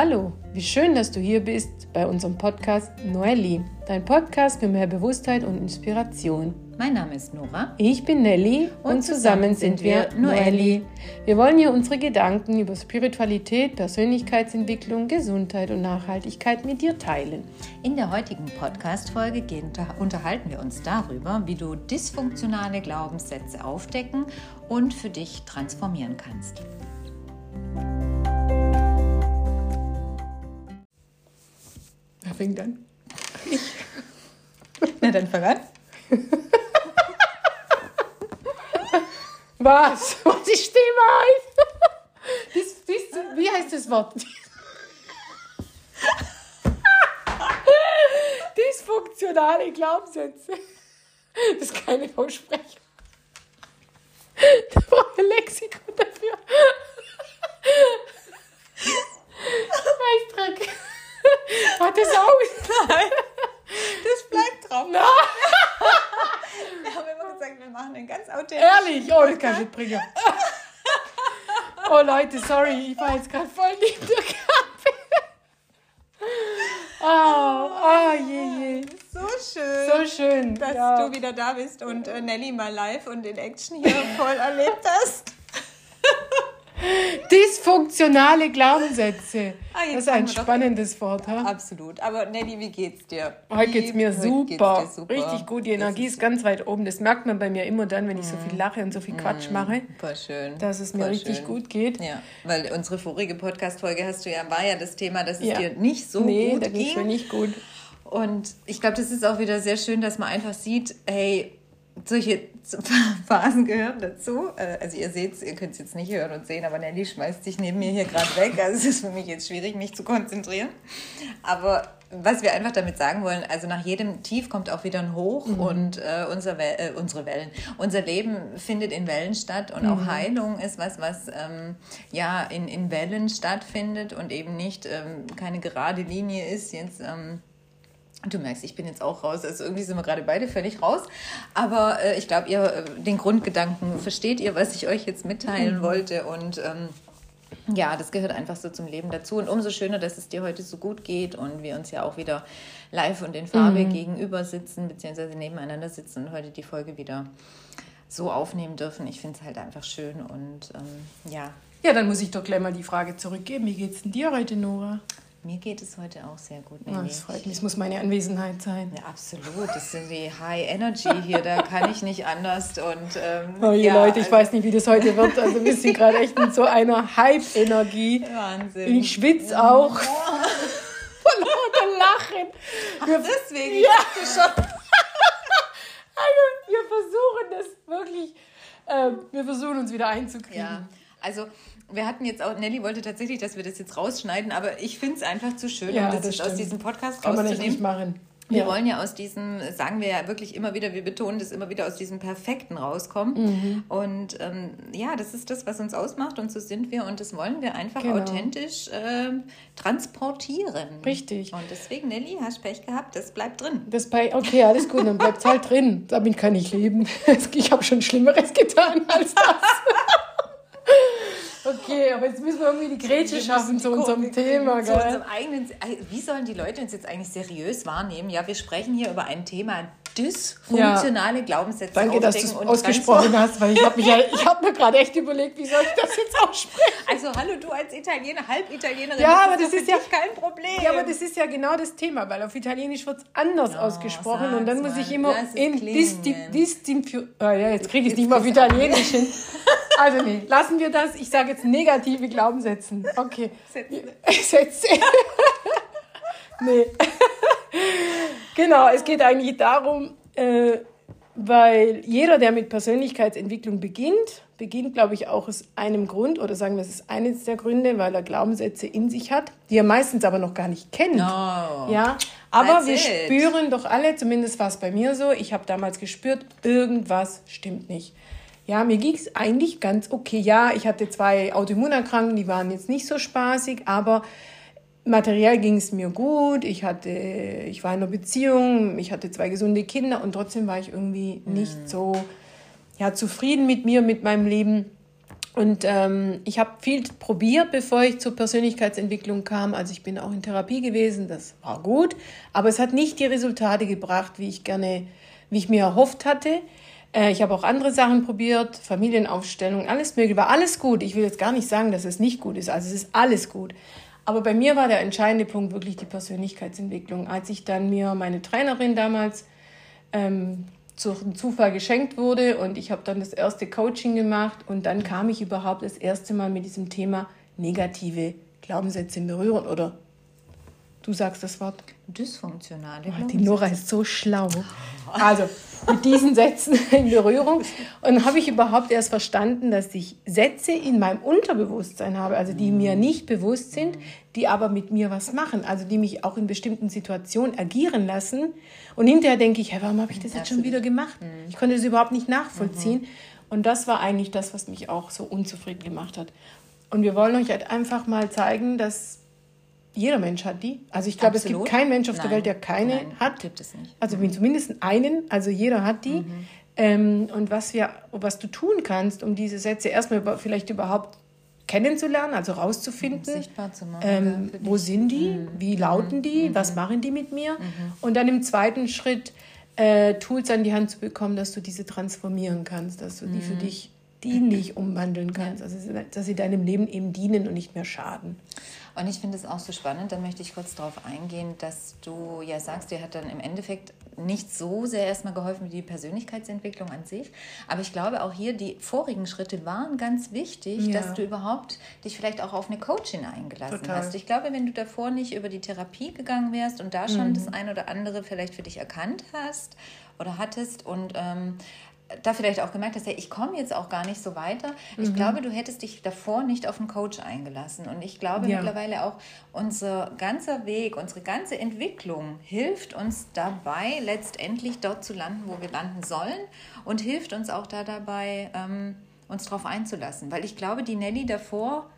Hallo, wie schön, dass du hier bist bei unserem Podcast Noelli, dein Podcast für mehr Bewusstheit und Inspiration. Mein Name ist Nora. Ich bin Nelly und, und zusammen, zusammen sind wir Noelli. Wir wollen hier unsere Gedanken über Spiritualität, Persönlichkeitsentwicklung, Gesundheit und Nachhaltigkeit mit dir teilen. In der heutigen Podcast-Folge unterhalten wir uns darüber, wie du dysfunktionale Glaubenssätze aufdecken und für dich transformieren kannst. Wer fängt an? Ich. Na, dann fang an. Was? Was die Stimme heißt? Dies, dies, wie heißt das Wort? Dysfunktionale Glaubenssätze. Das ist keine Aussprechung. Da brauche ich ein Lexikon dafür. Scheißdreck. Hat das aus? Nein. Das bleibt drauf. Nein. Wir haben immer gesagt, wir machen einen ganz authentischen. Ehrlich? Oh, das kann ich nicht bringen. Oh Leute, sorry, ich war jetzt gerade voll neben der Kaffee. Oh, oh je, je. So schön. So schön. Dass ja. du wieder da bist und äh, Nelly mal live und in Action hier voll erlebt hast. Dysfunktionale Glaubenssätze. Ah, das ist ein doch- spannendes Wort. Ha? Absolut. Aber Nelly, wie geht's dir? Heute geht's mir super. geht's super. Richtig gut. Die Energie ist, ist ganz weit oben. Das merkt man bei mir immer dann, wenn ich so viel lache und so viel Quatsch mache, Voll schön. dass es mir Voll richtig schön. gut geht. Ja, weil unsere vorige Podcast-Folge hast du ja, war ja das Thema, dass es Ja. dir nicht so nee, gut da geht's mir ging. nicht gut. Und ich glaube, das ist auch wieder sehr schön, dass man einfach sieht, hey, solche Phasen gehören dazu. Äh, Also ihr seht ihr könnt es jetzt nicht hören und sehen, aber Nelly schmeißt sich neben mir hier gerade weg. Also es ist für mich jetzt schwierig, mich zu konzentrieren. Aber was wir einfach damit sagen wollen, also nach jedem Tief kommt auch wieder ein Hoch und äh, unser Wel äh, unsere Wellen, unser Leben findet in Wellen statt und auch Heilung ist was, was ähm, ja in, in Wellen stattfindet und eben nicht ähm, keine gerade Linie ist jetzt. Ähm, Du merkst, ich bin jetzt auch raus. Also irgendwie sind wir gerade beide völlig raus. Aber äh, ich glaube, ihr äh, den Grundgedanken versteht ihr, was ich euch jetzt mitteilen wollte. Und ähm, ja, das gehört einfach so zum Leben dazu. Und umso schöner, dass es dir heute so gut geht und wir uns ja auch wieder live und in Farbe gegenüber sitzen, beziehungsweise nebeneinander sitzen und heute die Folge wieder so aufnehmen dürfen. Ich finde es halt einfach schön und ähm, ja, Ja, dann muss ich doch gleich mal die Frage zurückgeben. Wie geht's denn dir heute, Nora? Mir geht es heute auch sehr gut. Ja, Nelly. das freut mich. Es muss meine Anwesenheit sein. Ja, absolut. Das sind die High Energy hier, da kann ich nicht anders. Und, ähm, Oh, ja, Leute, ich also weiß nicht, wie das heute wird. Also wir sind gerade echt in so einer Hype-Energie. Wahnsinn. Ich schwitze auch. Von lauter Lachen. Wir, Deswegen, Ja. ich schon. also, wir versuchen das wirklich, ähm, wir versuchen uns wieder einzukriegen. Ja, also wir hatten jetzt auch, Nelly wollte tatsächlich, dass wir das jetzt rausschneiden, aber ich finde es einfach zu schön, Ja, um das, das jetzt aus diesem Podcast Kann man echt nicht rauszunehmen. machen. Wir ja. wollen ja aus diesem, sagen wir ja wirklich immer wieder, wir betonen das immer wieder, aus diesem Perfekten rauskommen. Mhm. Und ähm, ja, das ist das, was uns ausmacht und so sind wir und das wollen wir einfach Genau. authentisch ähm, transportieren. Richtig. Und deswegen, Nelly, hast Pech gehabt, das bleibt drin. Das bei, okay, alles gut, dann bleibt es halt drin. Damit kann ich leben. Ich habe schon Schlimmeres getan als das. Okay, aber jetzt müssen wir irgendwie die Grätsche schaffen zu unserem Thema, Zu gell? unserem eigenen, wie sollen die Leute uns jetzt eigentlich seriös wahrnehmen? Ja, wir sprechen hier über ein Thema dysfunktionale Glaubenssätze Danke, dass du es ausgesprochen transform- hast, weil ich habe ja, ich habe mir gerade echt überlegt, wie soll ich das jetzt aussprechen? Also hallo, du als Italiener, Halbitalienerin, Ja, aber das ist ja- kein Problem. Ja, aber das ist ja genau das Thema, weil auf Italienisch wird es anders ausgesprochen und dann muss ich mal, immer in klingen. Disti Distinfio... Ah, ja, jetzt kriege ich es nicht mehr auf Italienisch hin. Also nee, lassen wir das. Ich sage jetzt negative Glaubenssätzen. Okay. Sätze. Nee. genau, es geht eigentlich darum, äh, weil jeder, der mit Persönlichkeitsentwicklung beginnt, beginnt, glaube ich, auch aus einem Grund, oder sagen wir, es ist eines der Gründe, weil er Glaubenssätze in sich hat, die er meistens aber noch gar nicht kennt. Oh. Ja, aber That's wir it. spüren doch alle, zumindest war es bei mir so, ich habe damals gespürt, irgendwas stimmt nicht. Ja, mir ging es eigentlich ganz okay. Ja, ich hatte zwei Autoimmunerkrankungen, die waren jetzt nicht so spaßig, aber materiell ging es mir gut. Ich hatte, ich war in einer Beziehung, ich hatte zwei gesunde Kinder und trotzdem war ich irgendwie nicht so ja, zufrieden mit mir, mit meinem Leben. Und ähm, ich habe viel probiert, bevor ich zur Persönlichkeitsentwicklung kam. Also ich bin auch in Therapie gewesen, das war gut, aber es hat nicht die Resultate gebracht, wie ich gerne, wie ich mir erhofft hatte. Äh, ich habe auch andere Sachen probiert, Familienaufstellung, alles mögliche, war alles gut. Ich will jetzt gar nicht sagen, dass es nicht gut ist, also es ist alles gut. Aber bei mir war der entscheidende Punkt wirklich die Persönlichkeitsentwicklung. Als ich dann mir meine Trainerin damals ähm, zum Zufall geschenkt wurde und ich habe dann das erste Coaching gemacht und dann kam ich überhaupt das erste Mal mit diesem Thema negative Glaubenssätze in Berührung oder du sagst das Wort. Dysfunktionale oh, Die Nora ist so schlau. Also mit diesen Sätzen in Berührung und habe ich überhaupt erst verstanden, dass ich Sätze in meinem Unterbewusstsein habe, also die mir nicht bewusst sind, die aber mit mir was machen, also die mich auch in bestimmten Situationen agieren lassen. Und hinterher denke ich, hey, warum habe ich das jetzt schon wieder gemacht? Ich konnte das überhaupt nicht nachvollziehen. Und das war eigentlich das, was mich auch so unzufrieden gemacht hat. Und wir wollen euch halt einfach mal zeigen, dass jeder Mensch hat die. Also ich glaube, es gibt keinen Mensch auf Nein. der Welt, der keine Nein, hat. Gibt es nicht. Also mhm. zumindest einen, also jeder hat die. Mhm. Ähm, und was, wir, was du tun kannst, um diese Sätze erstmal über, vielleicht überhaupt kennenzulernen, also rauszufinden, sichtbar zu machen, ähm, wo sind die, mhm. wie lauten die, mhm. was machen die mit mir. Mhm. Und dann im zweiten Schritt äh, Tools an die Hand zu bekommen, dass du diese transformieren kannst, dass du die für mhm. dich dienlich umwandeln kannst, also dass sie deinem Leben eben dienen und nicht mehr schaden. Und ich finde es auch so spannend, da möchte ich kurz darauf eingehen, dass du ja sagst, dir hat dann im Endeffekt nicht so sehr erstmal geholfen wie die Persönlichkeitsentwicklung an sich. Aber ich glaube auch hier, die vorigen Schritte waren ganz wichtig, ja. dass du überhaupt dich vielleicht auch auf eine Coachin eingelassen Total. hast. Ich glaube, wenn du davor nicht über die Therapie gegangen wärst und da schon mhm. das ein oder andere vielleicht für dich erkannt hast oder hattest und ähm, da vielleicht auch gemerkt hast, hey, ich komme jetzt auch gar nicht so weiter. Ich mhm. glaube, du hättest dich davor nicht auf einen Coach eingelassen. Und ich glaube ja. mittlerweile auch, unser ganzer Weg, unsere ganze Entwicklung hilft uns dabei, letztendlich dort zu landen, wo wir landen sollen und hilft uns auch da dabei, ähm, uns darauf einzulassen. Weil ich glaube, die Nelly davor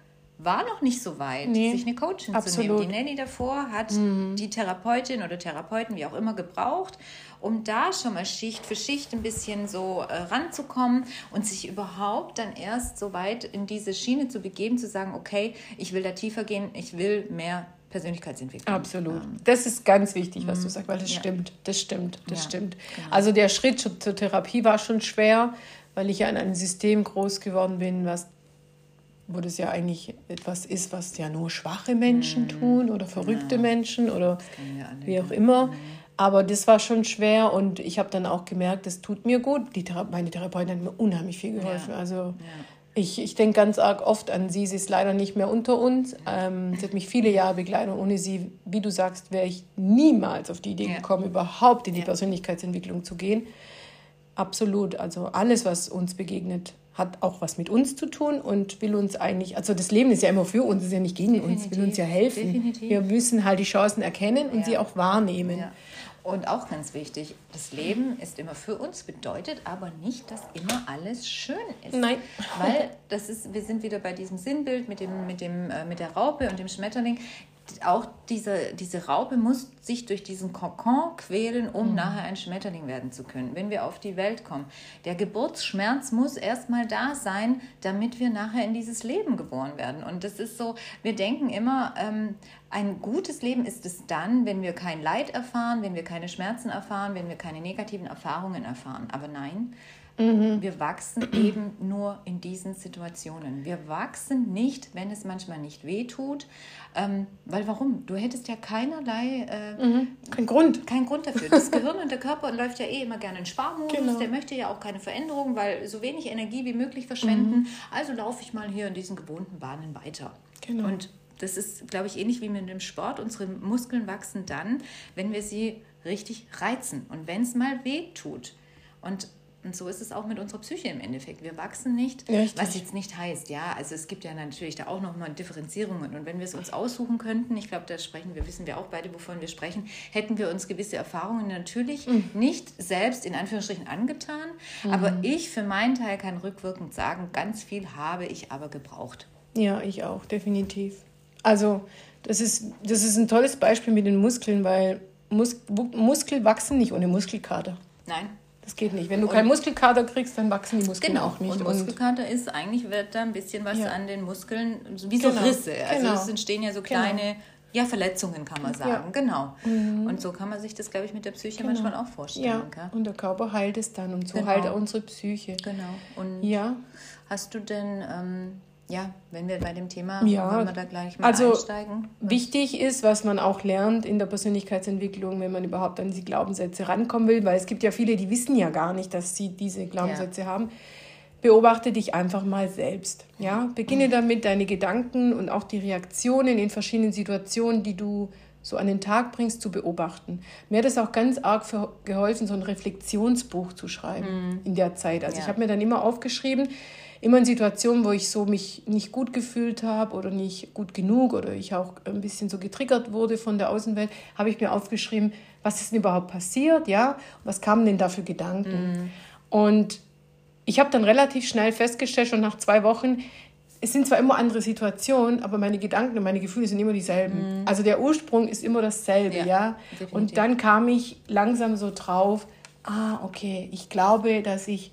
war noch nicht so weit, nee, sich eine Coachin absolut. zu nehmen. Die Nelly davor hat mhm. die Therapeutin oder Therapeuten, wie auch immer, gebraucht um da schon mal Schicht für Schicht ein bisschen so äh, ranzukommen und sich überhaupt dann erst so weit in diese Schiene zu begeben, zu sagen, okay, ich will da tiefer gehen, ich will mehr Persönlichkeitsentwicklung. Absolut. Ähm. Das ist ganz wichtig, was du mhm. sagst, weil das ja. stimmt, das stimmt, das ja, stimmt. Genau. Also der Schritt zur Therapie war schon schwer, weil ich ja in einem System groß geworden bin, was wo das ja eigentlich etwas ist, was ja nur schwache Menschen mhm. tun oder verrückte ja. Menschen oder wie auch immer. Mhm. Aber das war schon schwer und ich habe dann auch gemerkt, das tut mir gut. Die Thera meine Therapeutin hat mir unheimlich viel geholfen. Ja. Also ja. ich, ich denke ganz arg oft an sie. Sie ist leider nicht mehr unter uns. Ähm, sie hat mich viele Jahre begleitet. Ohne sie, wie du sagst, wäre ich niemals auf die Idee gekommen, überhaupt in die Persönlichkeitsentwicklung zu gehen. Absolut. Also alles, was uns begegnet, hat auch was mit uns zu tun und will uns eigentlich, also das Leben ist ja immer für uns, ist ja nicht gegen Definitiv. uns, will uns ja helfen. Definitiv. Wir müssen halt die Chancen erkennen und ja. sie auch wahrnehmen. Ja. Und auch ganz wichtig, das Leben ist immer für uns, bedeutet aber nicht, dass immer alles schön ist. Nein. Weil das ist, wir sind wieder bei diesem Sinnbild mit, dem, mit, dem, äh, mit der Raupe und dem Schmetterling auch diese, diese Raupe muss sich durch diesen Kokon quälen, um mhm. nachher ein Schmetterling werden zu können, wenn wir auf die Welt kommen. Der Geburtsschmerz muss erstmal da sein, damit wir nachher in dieses Leben geboren werden. Und das ist so, wir denken immer, ähm, ein gutes Leben ist es dann, wenn wir kein Leid erfahren, wenn wir keine Schmerzen erfahren, wenn wir keine negativen Erfahrungen erfahren. Aber nein, Mhm. Wir wachsen eben nur in diesen Situationen. Wir wachsen nicht, wenn es manchmal nicht weh tut. Ähm, weil warum? Du hättest ja keinerlei. Äh, mhm. Kein Grund. Kein Grund dafür. Das Gehirn und der Körper läuft ja eh immer gerne in Sparmodus. Genau. Der möchte ja auch keine Veränderung, weil so wenig Energie wie möglich verschwenden. Mhm. Also laufe ich mal hier in diesen gewohnten Bahnen weiter. Genau. Und das ist, glaube ich, ähnlich wie mit dem Sport. Unsere Muskeln wachsen dann, wenn wir sie richtig reizen und wenn es mal weh tut. Und und so ist es auch mit unserer Psyche im Endeffekt. Wir wachsen nicht, Richtig. was jetzt nicht heißt, ja, also es gibt ja natürlich da auch nochmal Differenzierungen. Und wenn wir es uns aussuchen könnten, ich glaube, da sprechen wir, wissen wir auch beide, wovon wir sprechen, hätten wir uns gewisse Erfahrungen natürlich mhm. nicht selbst in Anführungsstrichen angetan. Mhm. Aber ich für meinen Teil kann rückwirkend sagen, ganz viel habe ich aber gebraucht. Ja, ich auch, definitiv. Also das ist, das ist ein tolles Beispiel mit den Muskeln, weil Mus Muskel wachsen nicht ohne Muskelkater. Nein. Das geht nicht. Wenn du keinen Muskelkater kriegst, dann wachsen die Muskeln Genau. auch nicht. Und Muskelkater ist eigentlich, wird da ein bisschen was Ja. an den Muskeln, wie so Genau. Risse. Also Genau. es entstehen ja so Genau. kleine, ja, Verletzungen kann man sagen. Ja. Mhm. Genau. Und so kann man sich das, glaube ich, mit der Psyche manchmal auch vorstellen. ja, Gell? und der Körper heilt es dann und so Genau. heilt er unsere Psyche. Genau. Und Ja, hast du denn, ähm, ja, wenn wir bei dem Thema, Ja, wollen wir da gleich mal also einsteigen? Wichtig ist, was man auch lernt in der Persönlichkeitsentwicklung, wenn man überhaupt an die Glaubenssätze rankommen will, weil es gibt ja viele, die wissen ja gar nicht, dass sie diese Glaubenssätze haben. Beobachte dich einfach mal selbst. Ja? Beginne Mhm. damit, deine Gedanken und auch die Reaktionen in verschiedenen Situationen, die du so an den Tag bringst, zu beobachten. Mir hat es auch ganz arg geholfen, so ein Reflexionsbuch zu schreiben in der Zeit. Also Mhm. Ja. ich habe mir dann immer aufgeschrieben, immer in Situationen, wo ich so mich nicht gut gefühlt habe oder nicht gut genug oder ich auch ein bisschen so getriggert wurde von der Außenwelt, habe ich mir aufgeschrieben, was ist denn überhaupt passiert, ja, was kamen denn da für Gedanken? Und ich habe dann relativ schnell festgestellt, schon nach zwei Wochen, es sind zwar immer andere Situationen, aber meine Gedanken und meine Gefühle sind immer dieselben. Also der Ursprung ist immer dasselbe, Ja, ja. Und dann kam ich langsam so drauf, ah, okay, ich glaube, dass ich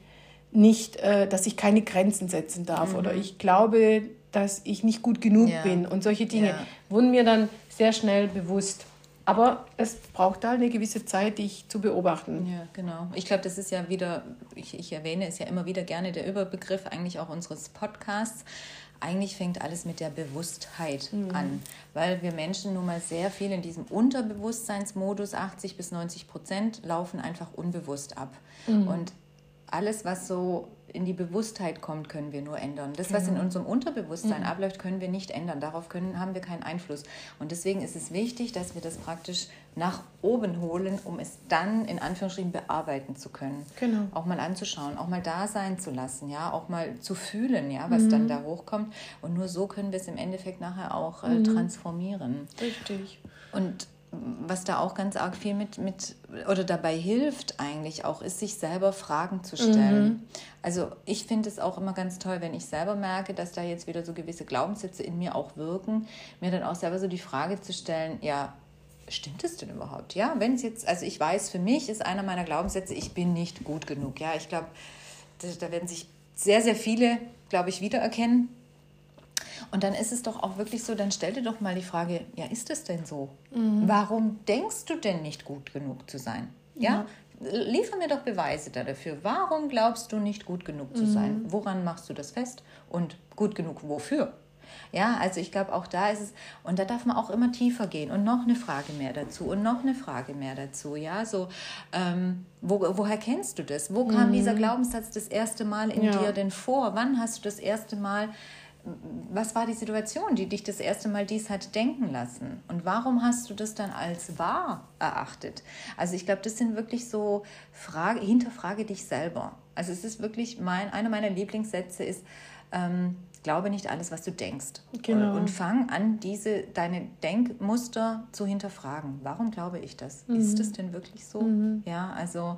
nicht, äh, dass ich keine Grenzen setzen darf oder ich glaube, dass ich nicht gut genug Mhm. Ja. bin und solche Dinge Ja. wurden mir dann sehr schnell bewusst. Aber es braucht da eine gewisse Zeit, dich zu beobachten. Ja, genau. Ich glaube, das ist ja wieder, ich, ich erwähne es ja immer wieder gerne, der Überbegriff eigentlich auch unseres Podcasts. Eigentlich fängt alles mit der Bewusstheit an, weil wir Menschen nun mal sehr viel in diesem Unterbewusstseinsmodus, 80 bis 90 Prozent, laufen einfach unbewusst ab. Und alles, was so in die Bewusstheit kommt, können wir nur ändern. Das, was in unserem Unterbewusstsein abläuft, können wir nicht ändern. Darauf können, haben wir keinen Einfluss. Und deswegen ist es wichtig, dass wir das praktisch nach oben holen, um es dann in Anführungsstrichen bearbeiten zu können. Genau. Auch mal anzuschauen, auch mal da sein zu lassen, ja, auch mal zu fühlen, ja, was dann da hochkommt. Und nur so können wir es im Endeffekt nachher auch äh, transformieren. Richtig. Und was da auch ganz arg viel mit, mit oder dabei hilft eigentlich auch, ist, sich selber Fragen zu stellen. Also ich finde es auch immer ganz toll, wenn ich selber merke, dass da jetzt wieder so gewisse Glaubenssätze in mir auch wirken, mir dann auch selber so die Frage zu stellen, ja, stimmt es denn überhaupt? Ja, wenn es jetzt, also ich weiß, für mich ist einer meiner Glaubenssätze, ich bin nicht gut genug. Ja, ich glaube, da, da werden sich sehr, sehr viele, glaube ich, wiedererkennen. Und dann ist es doch auch wirklich so, dann stell dir doch mal die Frage, ja, ist es denn so? Warum denkst du denn nicht gut genug zu sein? Ja? Liefer mir doch Beweise da dafür. Warum glaubst du nicht gut genug zu sein? Woran machst du das fest? Und gut genug wofür? Ja, also ich glaube, auch da ist es, und da darf man auch immer tiefer gehen und noch eine Frage mehr dazu und noch eine Frage mehr dazu. Ja, so, ähm, wo, woher kennst du das? Wo kam dieser Glaubenssatz das erste Mal in Ja. dir denn vor? Wann hast du das erste Mal was war die Situation, die dich das erste Mal dies hat denken lassen? Und warum hast du das dann als wahr erachtet? Also ich glaube, das sind wirklich so Frage, hinterfrage dich selber. Also es ist wirklich mein, einer meiner Lieblingssätze ist, ähm, glaube nicht alles, was du denkst. Genau. Und fang an, diese, deine Denkmuster zu hinterfragen. Warum glaube ich das? Ist das denn wirklich so? Ja, also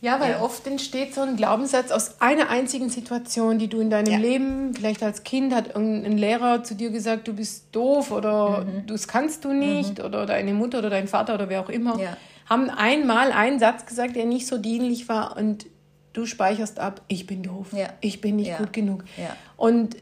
Ja, weil Ja. oft entsteht so ein Glaubenssatz aus einer einzigen Situation, die du in deinem Ja. Leben, vielleicht als Kind hat irgendein Lehrer zu dir gesagt, du bist doof oder Mhm. das kannst du nicht oder deine Mutter oder dein Vater oder wer auch immer, Ja. haben einmal einen Satz gesagt, der nicht so dienlich war und du speicherst ab, ich bin doof, ich bin nicht gut genug. Und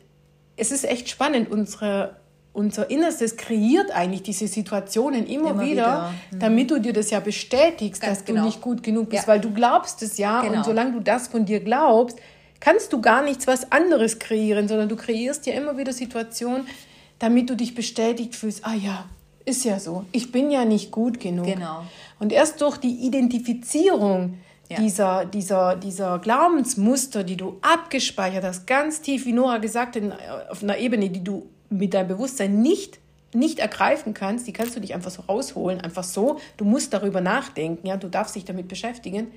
es ist echt spannend, unsere unser Innerstes kreiert eigentlich diese Situationen immer, Immer wieder, wieder. Mhm. damit du dir das ja bestätigst, Ganz dass du genau. nicht gut genug bist, Ja. weil du glaubst es ja Genau. und solange du das von dir glaubst, kannst du gar nichts was anderes kreieren, sondern du kreierst ja immer wieder Situationen, damit du dich bestätigt fühlst, ah ja, ist ja so, ich bin ja nicht gut genug. Genau. Und erst durch die Identifizierung Ja. dieser, dieser, dieser Glaubensmuster, die du abgespeichert hast, ganz tief, wie Nora gesagt hat, auf einer Ebene, die du mit deinem Bewusstsein nicht, nicht ergreifen kannst, die kannst du dich einfach so rausholen, einfach so. Du musst darüber nachdenken, ja, du darfst dich damit beschäftigen.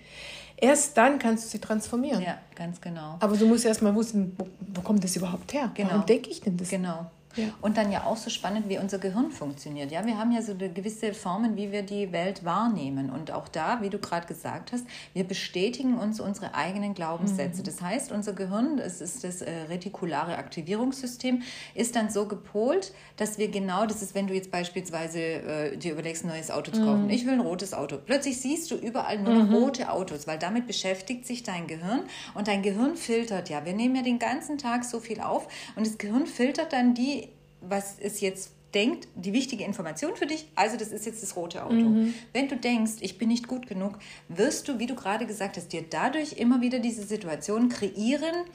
Erst dann kannst du sie transformieren. ja, ganz genau. Aber du musst erst mal wissen, wo, wo kommt das überhaupt her? Genau. Warum denke ich denn das? Genau. Ja. Und dann ja auch so spannend, wie unser Gehirn funktioniert. Ja, wir haben ja so gewisse Formen, wie wir die Welt wahrnehmen. Und auch da, wie du gerade gesagt hast, wir bestätigen uns unsere eigenen Glaubenssätze. Mhm. Das heißt, unser Gehirn, das ist das äh, retikulare Aktivierungssystem, ist dann so gepolt, dass wir genau, das ist, wenn du jetzt beispielsweise äh, dir überlegst, ein neues Auto zu kaufen. Mhm. Ich will ein rotes Auto. Plötzlich siehst du überall nur noch mhm. rote Autos, weil damit beschäftigt sich dein Gehirn und dein Gehirn filtert ja. Wir nehmen ja den ganzen Tag so viel auf und das Gehirn filtert dann die was es jetzt denkt, die wichtige Information für dich, also das ist jetzt das rote Auto. Mhm. Wenn du denkst, ich bin nicht gut genug, wirst du, wie du gerade gesagt hast, dir dadurch immer wieder diese Situation kreieren,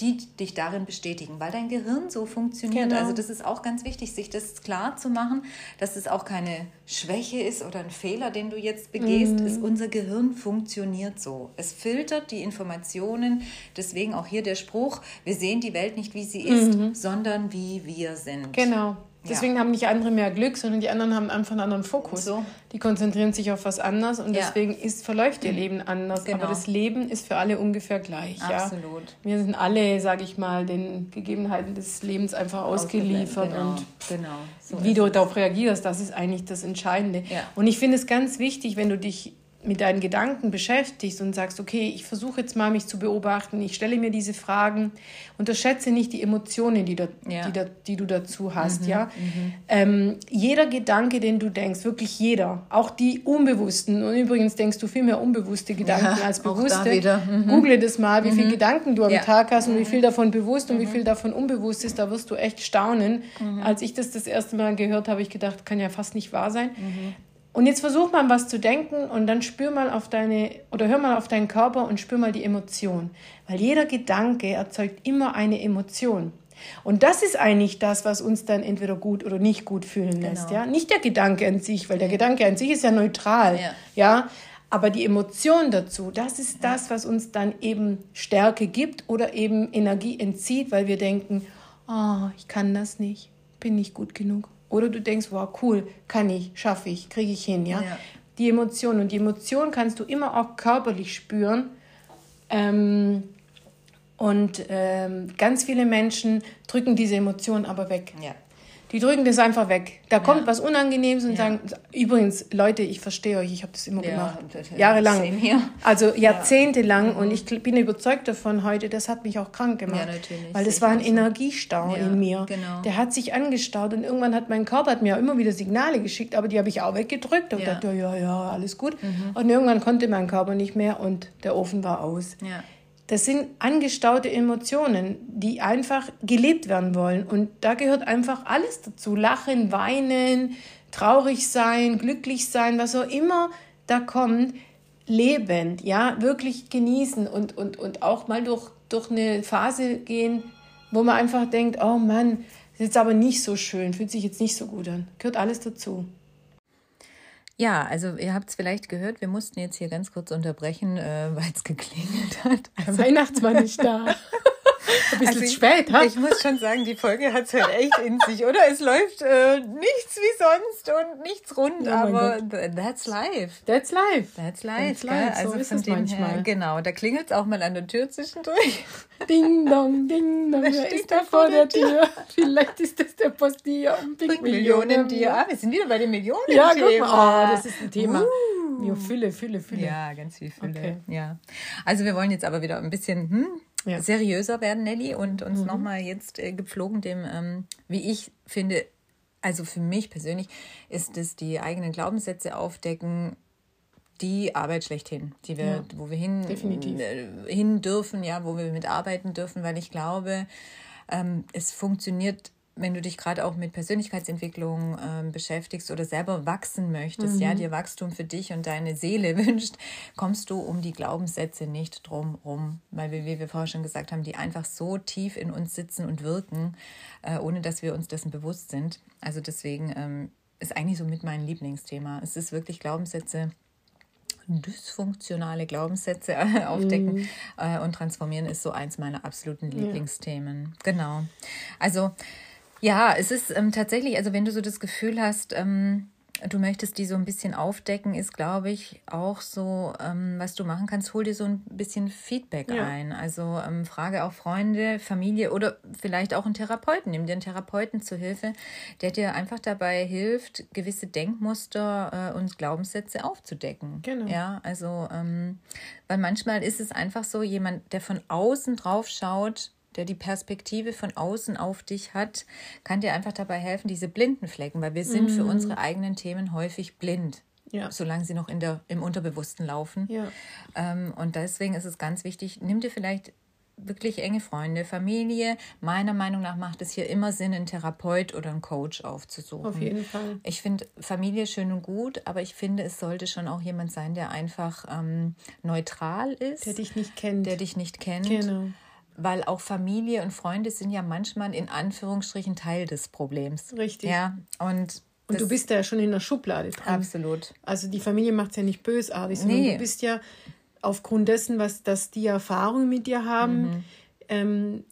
die dich darin bestätigen, weil dein Gehirn so funktioniert. Genau. Also das ist auch ganz wichtig, sich das klar zu machen, dass es auch keine Schwäche ist oder ein Fehler, den du jetzt begehst. Mhm. Ist, unser Gehirn funktioniert so. Es filtert die Informationen. Deswegen auch hier der Spruch, wir sehen die Welt nicht, wie sie ist, mhm. sondern wie wir sind. Genau. Deswegen ja. haben nicht andere mehr Glück, sondern die anderen haben einfach einen anderen Fokus. So. Die konzentrieren sich auf was anderes und ja. deswegen ist, verläuft ihr Leben anders. Genau. Aber das Leben ist für alle ungefähr gleich. Absolut. Ja? Wir sind alle, sage ich mal, den Gegebenheiten des Lebens einfach ausgeliefert. Genau. Und genau. So wie du darauf reagierst, das ist eigentlich das Entscheidende. Und ich finde es ganz wichtig, wenn du dich mit deinen Gedanken beschäftigst und sagst, okay, ich versuche jetzt mal mich zu beobachten, ich stelle mir diese Fragen, unterschätze nicht die Emotionen, die, da, ja. die, da, die du dazu hast, mhm, ja. Mhm. Ähm, jeder Gedanke, den du denkst, wirklich jeder, auch die unbewussten, und übrigens denkst du viel mehr unbewusste Gedanken ja, als bewusste. Da mhm. Google das mal, wie mhm. viele Gedanken du am ja. Tag hast und wie viel davon bewusst und wie mhm. viel davon unbewusst ist, da wirst du echt staunen. Mhm. Als ich das das erste Mal gehört habe, ich gedacht, kann ja fast nicht wahr sein. Und jetzt versuch mal was zu denken und dann spür mal auf deine oder hör mal auf deinen Körper und spür mal die Emotion. Weil jeder Gedanke erzeugt immer eine Emotion. Und das ist eigentlich das, was uns dann entweder gut oder nicht gut fühlen lässt. Genau. Ja? Nicht der Gedanke an sich, weil der Gedanke an sich ist ja neutral. Ja. ja? Aber die Emotion dazu, das ist das, was uns dann eben Stärke gibt oder eben Energie entzieht, weil wir denken, oh, ich kann das nicht, bin nicht gut genug. Oder du denkst, wow, cool, kann ich, schaffe ich, kriege ich hin, ja? ja? Die Emotion. Und die Emotion kannst du immer auch körperlich spüren. Ähm, und ähm, ganz viele Menschen drücken diese Emotion aber weg. Ja. Die drücken das einfach weg. Da kommt was Unangenehmes und ja. sagen, übrigens, Leute, ich verstehe euch, ich habe das immer ja, gemacht. Jahrelang. Also jahrzehntelang. Und ich bin überzeugt davon heute, das hat mich auch krank gemacht. Ja, natürlich. Weil das war ein Energiestau in mir. Genau. Der hat sich angestaut und irgendwann hat mein Körper hat mir immer wieder Signale geschickt, aber die habe ich auch weggedrückt und ja. dachte, ja, ja, alles gut. Mhm. Und irgendwann konnte mein Körper nicht mehr und der Ofen war aus. Ja. Das sind angestaute Emotionen, die einfach gelebt werden wollen. Und da gehört einfach alles dazu. Lachen, weinen, traurig sein, glücklich sein, was auch immer da kommt. Lebend, ja, wirklich genießen und, und, und auch mal durch, durch eine Phase gehen, wo man einfach denkt, oh Mann, ist jetzt aber nicht so schön, fühlt sich jetzt nicht so gut an. Gehört alles dazu. Ja, also ihr habt es vielleicht gehört, wir mussten jetzt hier ganz kurz unterbrechen, äh, weil es geklingelt hat. Also, Der Weihnachtsmann ist da. Ein bisschen also spät, ha? Ich muss schon sagen, die Folge hat es halt echt in sich, oder? Es läuft äh, nichts wie sonst und nichts rund, oh aber that's life. That's life. That's life. That's life. Also so ist von dem manchmal. Her, genau, da klingelt es auch mal an der Tür zwischendurch. Ding dong, ding dong, wer ist da vor der Tür? Tür? Vielleicht ist das der Postillon. Big Millionen Tier. Ah, wir sind wieder bei den Millionen Ja, guck mal, oh, das ist ein Thema. Uh. Ja, Fülle, Fülle, Fülle. Ja, ganz viel Fülle. Okay. Ja. Also wir wollen jetzt aber wieder ein bisschen hm, ja. seriöser werden, Nelly, und uns mhm. nochmal jetzt äh, gepflogen dem, ähm, wie ich finde, also für mich persönlich ist es die eigenen Glaubenssätze aufdecken, die Arbeit schlechthin, die wir, ja, wo wir hin, äh, hin dürfen, ja, wo wir mitarbeiten dürfen, weil ich glaube, ähm, es funktioniert wenn du dich gerade auch mit Persönlichkeitsentwicklung äh, beschäftigst oder selber wachsen möchtest, mhm. ja, dir Wachstum für dich und deine Seele wünscht, kommst du um die Glaubenssätze nicht drum rum, weil wir, wie wir vorher schon gesagt haben, die einfach so tief in uns sitzen und wirken, äh, ohne dass wir uns dessen bewusst sind. Also deswegen ähm, ist eigentlich so mit mein Lieblingsthema. Es ist wirklich Glaubenssätze dysfunktionale Glaubenssätze aufdecken mhm. äh, und transformieren ist so eins meiner absoluten Lieblingsthemen. Ja. Genau. Also ja, es ist ähm, tatsächlich, also wenn du so das Gefühl hast, ähm, du möchtest die so ein bisschen aufdecken, ist, glaube ich, auch so, ähm, was du machen kannst, hol dir so ein bisschen Feedback ja. ein. Also ähm, frage auch Freunde, Familie oder vielleicht auch einen Therapeuten. Nimm dir einen Therapeuten zu Hilfe, der dir einfach dabei hilft, gewisse Denkmuster äh, und Glaubenssätze aufzudecken. Genau. Ja, also, ähm, weil manchmal ist es einfach so, jemand, der von außen drauf schaut, der die Perspektive von außen auf dich hat, kann dir einfach dabei helfen, diese blinden Flecken, weil wir sind mhm. für unsere eigenen Themen häufig blind. Ja. solange sie noch in der, im Unterbewussten laufen. Ja. Ähm, und deswegen ist es ganz wichtig, nimm dir vielleicht wirklich enge Freunde, Familie. Meiner Meinung nach macht es hier immer Sinn, einen Therapeut oder einen Coach aufzusuchen. Auf jeden Fall. Ich finde Familie schön und gut, aber ich finde, es sollte schon auch jemand sein, der einfach ähm, neutral ist. Der dich nicht kennt. Der dich nicht kennt. Genau weil auch Familie und Freunde sind ja manchmal in Anführungsstrichen Teil des Problems. Richtig. Ja, und und du bist ja schon in der Schublade dran. Absolut. Also die Familie macht es ja nicht bösartig, sondern nee. du bist ja aufgrund dessen, was dass die Erfahrungen mit dir haben, mhm. ähm,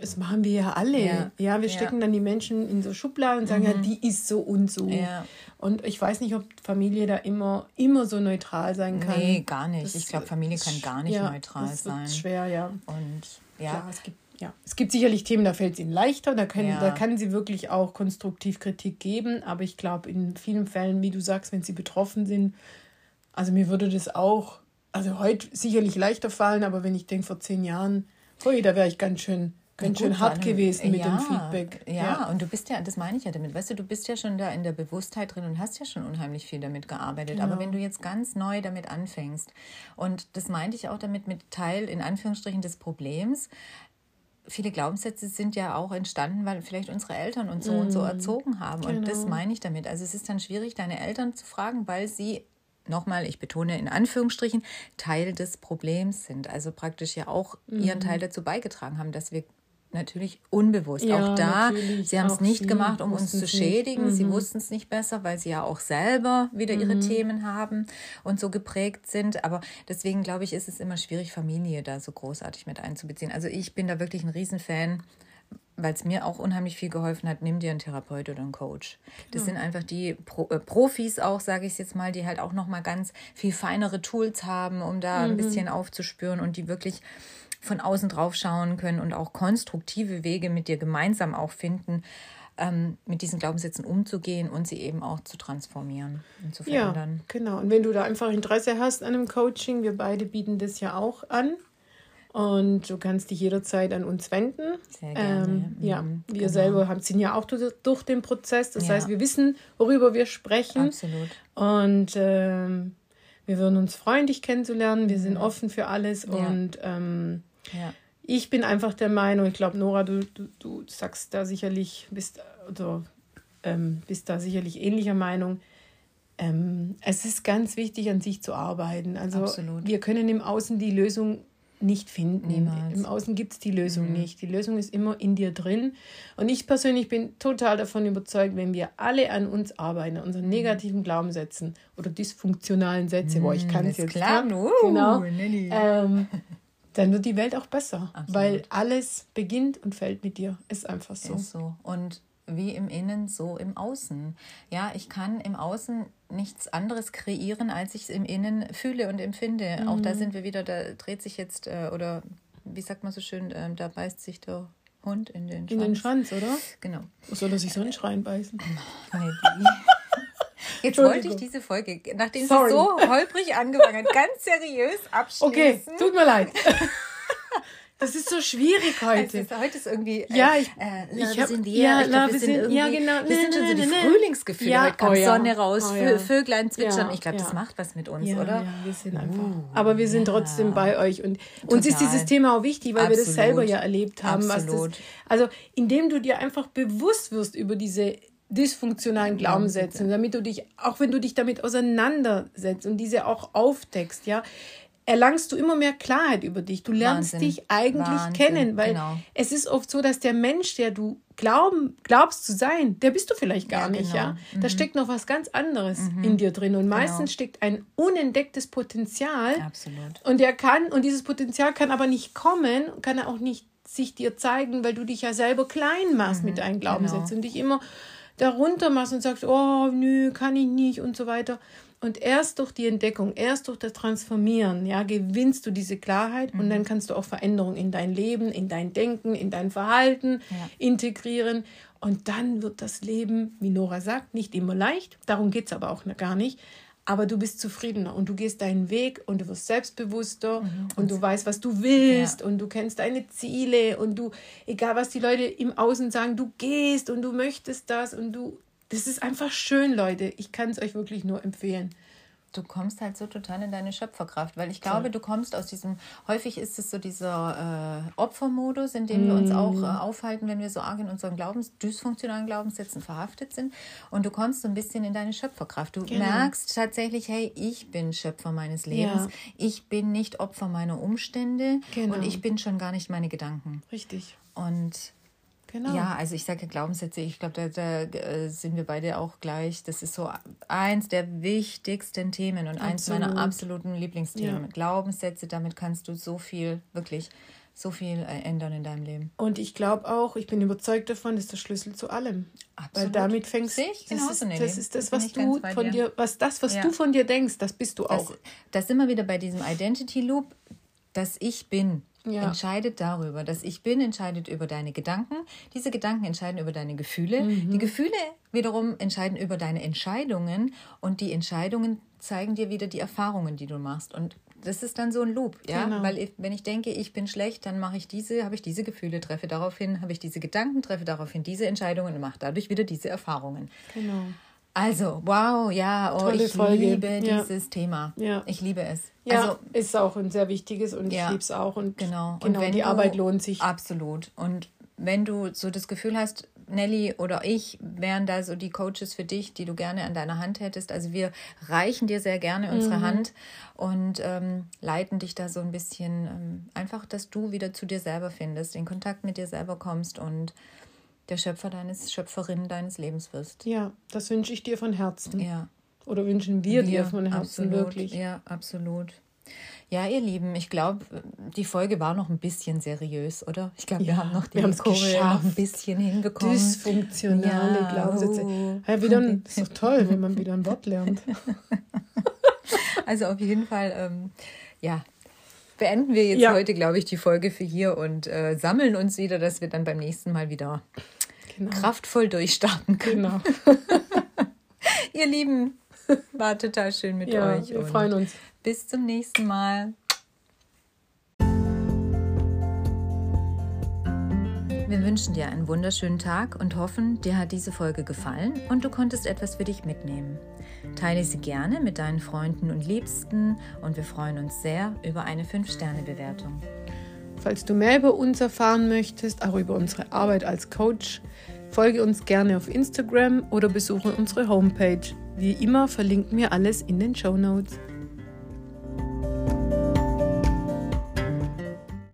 das machen wir ja alle. Ja, ja wir stecken ja. dann die Menschen in so Schubladen und sagen, mhm. ja, die ist so und so. Ja. Und ich weiß nicht, ob Familie da immer, immer so neutral sein kann. Nee, gar nicht. Das, ich glaube, Familie kann gar nicht neutral das sein. Das ist schwer, ja. Und ja. Klar, es gibt ja, es gibt sicherlich Themen, da fällt es ihnen leichter, da, können, ja. da kann sie wirklich auch konstruktiv Kritik geben, aber ich glaube, in vielen Fällen, wie du sagst, wenn sie betroffen sind, also mir würde das auch, also heute sicherlich leichter fallen, aber wenn ich denke, vor zehn Jahren, ui, da wäre ich ganz schön ganz schön hart gewesen mit ja, dem Feedback. Ja, ja, und du bist ja, das meine ich ja damit, weißt du, du bist ja schon da in der Bewusstheit drin und hast ja schon unheimlich viel damit gearbeitet. Genau. Aber wenn du jetzt ganz neu damit anfängst, und das meinte ich auch damit mit Teil in Anführungsstrichen des Problems, viele Glaubenssätze sind ja auch entstanden, weil vielleicht unsere Eltern uns so mm. und so mhm. erzogen haben. Genau. Und das genau. meine ich damit. Also es ist dann schwierig, deine Eltern zu fragen, weil sie nochmal, ich betone in Anführungsstrichen, Teil des Problems sind. Also praktisch ja auch ihren mhm. Teil dazu beigetragen haben, dass wir natürlich unbewusst. Ja, auch da, sie haben es nicht gemacht, um uns zu schädigen. Mhm. Sie wussten es nicht besser, weil sie ja auch selber wieder mhm. ihre Themen haben und so geprägt sind. Aber deswegen glaube ich, ist es immer schwierig, Familie da so großartig mit einzubeziehen. Also ich bin da wirklich ein Riesenfan weil es mir auch unheimlich viel geholfen hat, nimm dir einen Therapeut oder einen Coach. Das ja. sind einfach die Pro äh, Profis auch, sage ich es jetzt mal, die halt auch noch mal ganz viel feinere Tools haben, um da mhm. ein bisschen aufzuspüren und die wirklich von außen drauf schauen können und auch konstruktive Wege mit dir gemeinsam auch finden, ähm, mit diesen Glaubenssätzen umzugehen und sie eben auch zu transformieren und zu verändern. Ja, genau. Und wenn du da einfach Interesse hast an einem Coaching, wir beide bieten das ja auch an. Und du kannst dich jederzeit an uns wenden. Sehr gerne. Ähm, ja, mhm, wir genau. selber haben, sind ja auch durch, durch den Prozess. Das ja. heißt, wir wissen, worüber wir sprechen. Absolut. Und ähm, wir würden uns freuen, dich kennenzulernen. Wir sind mhm. offen für alles. Ja. Und ähm, ja. Ich bin einfach der Meinung, ich glaube, Nora, du, du, du sagst da sicherlich, bist, oder, ähm, bist da sicherlich ähnlicher Meinung. Ähm, es ist ganz wichtig, an sich zu arbeiten. Also Absolut. wir können im Außen die Lösung nicht finden. Niemals. Im Außen gibt es die Lösung mhm. nicht. Die Lösung ist immer in dir drin. Und ich persönlich bin total davon überzeugt, wenn wir alle an uns arbeiten, an unseren mhm. negativen Glaubenssätzen oder dysfunktionalen Sätze, mhm. wo ich kann es jetzt klar, uh, genau, ähm, dann wird die Welt auch besser, Absolut. weil alles beginnt und fällt mit dir. Ist einfach so. Ist so. Und wie im Innen, so im Außen. Ja, ich kann im Außen nichts anderes kreieren, als ich es im Innen fühle und empfinde. Mhm. Auch da sind wir wieder, da dreht sich jetzt, äh, oder wie sagt man so schön, äh, da beißt sich der Hund in den Schwanz. In den Schwanz, oder? Genau. Soll er sich so einen Schrein beißen? Nee, Jetzt wollte ich diese Folge, nachdem sie so holprig angefangen hat, ganz seriös abschließen. Okay, tut mir leid. Das ist so schwierig heute. Ist, heute ist irgendwie. Äh, ja, ich, äh, ich hab, sind wir. Ja, ich glaub, wir, sind, ja, genau. Wir sind schon so die Frühlingsgefühle. Ja, heute kommt oh, ja. Sonne raus, oh, ja. Vöglein zwitschern. Ja, ich glaube, das macht was mit uns, oder? Ja, wir sind einfach. Uh, Aber wir sind trotzdem bei euch und Total. uns ist dieses Thema auch wichtig, weil Absolut. wir das selber ja erlebt haben. Absolut. Was das, also indem du dir einfach bewusst wirst über diese dysfunktionalen Glaubenssätze, damit du dich, auch wenn du dich damit auseinandersetzt und diese auch aufdeckst, ja, erlangst du immer mehr Klarheit über dich. Du lernst Wahnsinn. dich eigentlich Wahnsinn. kennen, weil genau. es ist oft so, dass der Mensch, der du glauben, glaubst zu sein, der bist du vielleicht gar ja, nicht, genau. ja. Mhm. Da steckt noch was ganz anderes mhm. in dir drin und genau. meistens steckt ein unentdecktes Potenzial. Absolut. Und der kann und dieses Potenzial kann aber nicht kommen, kann er auch nicht sich dir zeigen, weil du dich ja selber klein machst mhm. mit deinen Glaubenssätzen genau. und dich immer darunter machst und sagst, oh, nö, kann ich nicht und so weiter. Und erst durch die Entdeckung, erst durch das Transformieren, ja, gewinnst du diese Klarheit mhm. und dann kannst du auch Veränderungen in dein Leben, in dein Denken, in dein Verhalten ja. integrieren. Und dann wird das Leben, wie Nora sagt, nicht immer leicht. Darum geht es aber auch gar nicht aber du bist zufriedener und du gehst deinen Weg und du wirst selbstbewusster mhm. und du weißt, was du willst ja. und du kennst deine Ziele und du, egal was die Leute im Außen sagen, du gehst und du möchtest das und du, das ist einfach schön, Leute. Ich kann es euch wirklich nur empfehlen du kommst halt so total in deine Schöpferkraft, weil ich glaube, du kommst aus diesem, häufig ist es so dieser äh, Opfermodus, in dem mm. wir uns auch mm. äh, aufhalten, wenn wir so arg in unseren Glaubens, dysfunktionalen Glaubenssätzen verhaftet sind. Und du kommst so ein bisschen in deine Schöpferkraft. Du genau. merkst tatsächlich, hey, ich bin Schöpfer meines Lebens. Ja. Ich bin nicht Opfer meiner Umstände genau. und ich bin schon gar nicht meine Gedanken. Richtig. Und Genau. Ja, also ich sage Glaubenssätze, ich glaube, da, da äh, sind wir beide auch gleich. Das ist so eins der wichtigsten Themen und Absolut. eins meiner absoluten Lieblingsthemen. Ja. Glaubenssätze, damit kannst du so viel, wirklich so viel äh, ändern in deinem Leben. Und ich glaube auch, ich bin überzeugt davon, das ist der Schlüssel zu allem. Absolut. Weil damit fängst du. Das, ist, das ist das, was du von dir, was das, was ja. du von dir denkst, das bist du auch. Das, das wir wieder bei diesem Identity Loop, dass ich bin ja. entscheidet darüber. dass Ich bin entscheidet über deine Gedanken. Diese Gedanken entscheiden über deine Gefühle. Mhm. Die Gefühle wiederum entscheiden über deine Entscheidungen. Und die Entscheidungen zeigen dir wieder die Erfahrungen, die du machst. Und das ist dann so ein Loop, ja, genau. weil ich, wenn ich denke, ich bin schlecht, dann mache ich diese, habe ich diese Gefühle, treffe daraufhin, habe ich diese Gedanken, treffe daraufhin diese Entscheidungen und mache dadurch wieder diese Erfahrungen. Genau. Also, wow, ja, oh, ich Folge. liebe ja. dieses Thema. Ja. Ich liebe es. Ja, also, ist auch ein sehr wichtiges und ja. ich liebe es auch. Und genau, genau und die du, Arbeit lohnt sich. Absolut. Und wenn du so das Gefühl hast, Nelly oder ich wären da so die Coaches für dich, die du gerne an deiner Hand hättest. Also wir reichen dir sehr gerne unsere mhm. Hand und ähm, leiten dich da so ein bisschen ähm, einfach, dass du wieder zu dir selber findest, in Kontakt mit dir selber kommst und der Schöpfer deines, Schöpferin deines Lebens wirst. Ja, das wünsche ich dir von Herzen. Ja. Oder wünschen wir, wir dir von Herzen absolut, wirklich. Ja, absolut. Ja, ihr Lieben, ich glaube, die Folge war noch ein bisschen seriös, oder? Ich glaube, ja, wir haben noch die Kurve noch ein bisschen hinbekommen. Dysfunktionale ja, Glaubenssätze. Oh. Ja, wieder ein, ist doch toll, wenn man wieder ein Wort lernt. also auf jeden Fall, ähm, ja, beenden wir jetzt ja. heute, glaube ich, die Folge für hier und äh, sammeln uns wieder, dass wir dann beim nächsten Mal wieder genau. kraftvoll durchstarten können. Genau. Ihr Lieben, war total schön mit ja, euch. Wir freuen uns. Bis zum nächsten Mal. Wir wünschen dir einen wunderschönen Tag und hoffen, dir hat diese Folge gefallen und du konntest etwas für dich mitnehmen. Teile sie gerne mit deinen Freunden und Liebsten und wir freuen uns sehr über eine 5-Sterne-Bewertung. Falls du mehr über uns erfahren möchtest, auch über unsere Arbeit als Coach, folge uns gerne auf Instagram oder besuche unsere Homepage. Wie immer verlinken wir alles in den Show Notes.